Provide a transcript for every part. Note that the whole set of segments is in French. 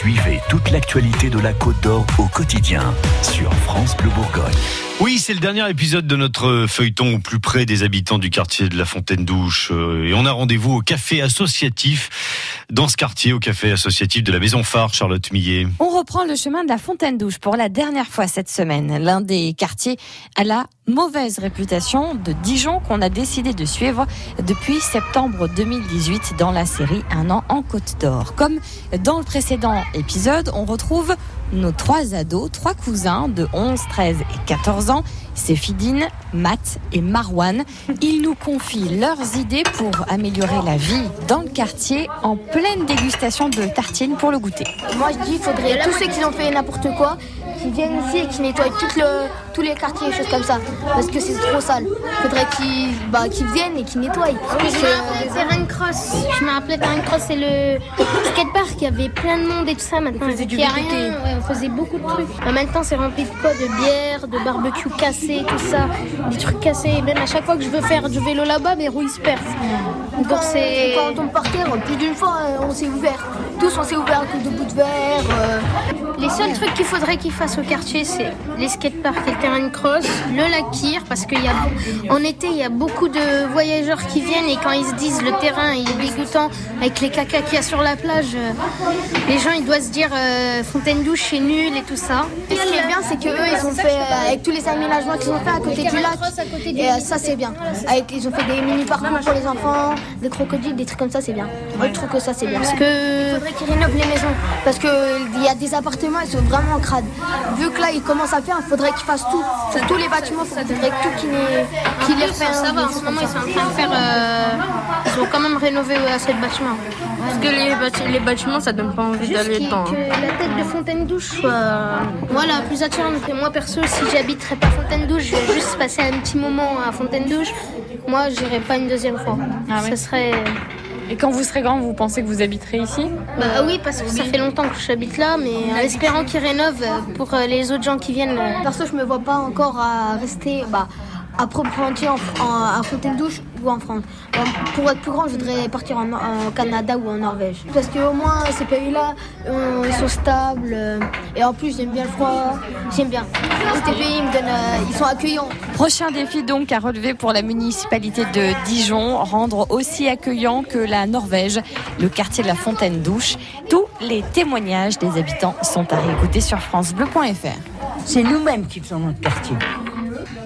Suivez toute l'actualité de la Côte d'Or au quotidien sur France Bleu Bourgogne. Oui, c'est le dernier épisode de notre feuilleton au plus près des habitants du quartier de la Fontaine-Douche. Euh, et on a rendez-vous au café associatif, dans ce quartier, au café associatif de la Maison Phare, Charlotte Millet. On reprend le chemin de la Fontaine-Douche pour la dernière fois cette semaine. L'un des quartiers à la mauvaise réputation de Dijon qu'on a décidé de suivre depuis septembre 2018 dans la série Un an en Côte d'Or. Comme dans le précédent épisode, on retrouve nos trois ados, trois cousins de 11, 13 et 14 ans. C'est Matt et Marwan. Ils nous confient leurs idées pour améliorer la vie dans le quartier en pleine dégustation de tartines pour le goûter. Moi je dis qu'il faudrait tous ceux qui ont fait n'importe quoi qui viennent ici et qui nettoient le, tous les quartiers choses comme ça. Parce que c'est trop sale. Il faudrait qu'ils bah, viennent et qu'ils nettoient. je me rappelle Cross. Je me rappelais Terrain Cross, c'est le skatepark. Il y avait plein de monde et tout ça. Maintenant, il n'y a rien. on faisait beaucoup de trucs. Mais maintenant, c'est rempli de quoi De bière, de barbecue cassé, tout ça. Des trucs cassés. Même à chaque fois que je veux faire du vélo là-bas, mes roues se perdent. Donc c'est. Quand on tombe par terre, plus d'une fois, on s'est ouvert. Tous, on s'est ouvert à de bout de verre. Euh. Seuls trucs qu'il faudrait qu'ils fassent au quartier, c'est les skateparks et le terrain de cross, le lac Kir, parce qu'en été, il y a beaucoup de voyageurs qui viennent et quand ils se disent le terrain il est dégoûtant avec les caca qu'il y a sur la plage, euh, les gens ils doivent se dire euh, fontaine douche c'est nul et tout ça. ce qui est bien, c'est qu'eux ils ont fait avec tous les aménagements qu'ils ont fait à côté du lac, et ça c'est bien. Avec, ils ont fait des mini parcours pour les enfants, des crocodiles, des trucs comme ça, c'est bien. Moi je trouve que ça c'est bien. Parce que il faudrait qu'ils rénovent les maisons, parce qu'il y a des appartements ils sont vraiment crades. Vu que là, ils commencent à faire, il faudrait qu'ils fassent tout. Sur tous les bâtiments, il faudrait tout qu'ils qu les refassent. Ça va, en ce moment, ils sont en train de faire. Euh, ils ont quand même rénové assez de bâtiments. Parce que les, les bâtiments, ça donne pas envie d'aller dedans. Que la tête de Fontaine-Douche soit voilà, plus attirante. Moi, perso, si j'habiterais pas Fontaine-Douche, je vais juste passer un petit moment à Fontaine-Douche. Moi, j'irai pas une deuxième fois. Ah ça serait. Et quand vous serez grand, vous pensez que vous habiterez ici? Bah oui, parce que ça fait longtemps que j'habite là, mais en espérant qu'ils rénovent pour euh, les autres gens qui viennent. Perso, je me vois pas encore à rester bah, à proprement dit en, à Fontaine-Douche ou en France. pour être plus grand, je voudrais partir en, Canada ou en Norvège. Parce qu'au moins, ces pays-là, euh, ils sont stables. Euh, et en plus, j'aime bien le froid. J'aime bien. Ces pays, ils, me donnent, euh, ils sont accueillants. Prochain défi donc à relever pour la municipalité de Dijon, rendre aussi accueillant que la Norvège, le quartier de la Fontaine-Douche. Tous les témoignages des habitants sont à réécouter sur francebleu.fr. C'est nous-mêmes qui faisons notre quartier.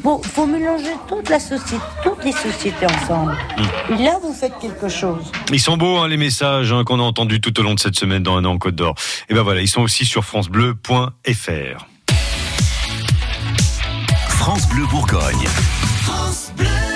Bon, faut mélanger toute la société, toutes les sociétés ensemble. Et là, vous faites quelque chose. Ils sont beaux, hein, les messages hein, qu'on a entendus tout au long de cette semaine dans un an en Côte d'Or. Et ben voilà, ils sont aussi sur francebleu.fr. France Bleu Bourgogne. France Bleu.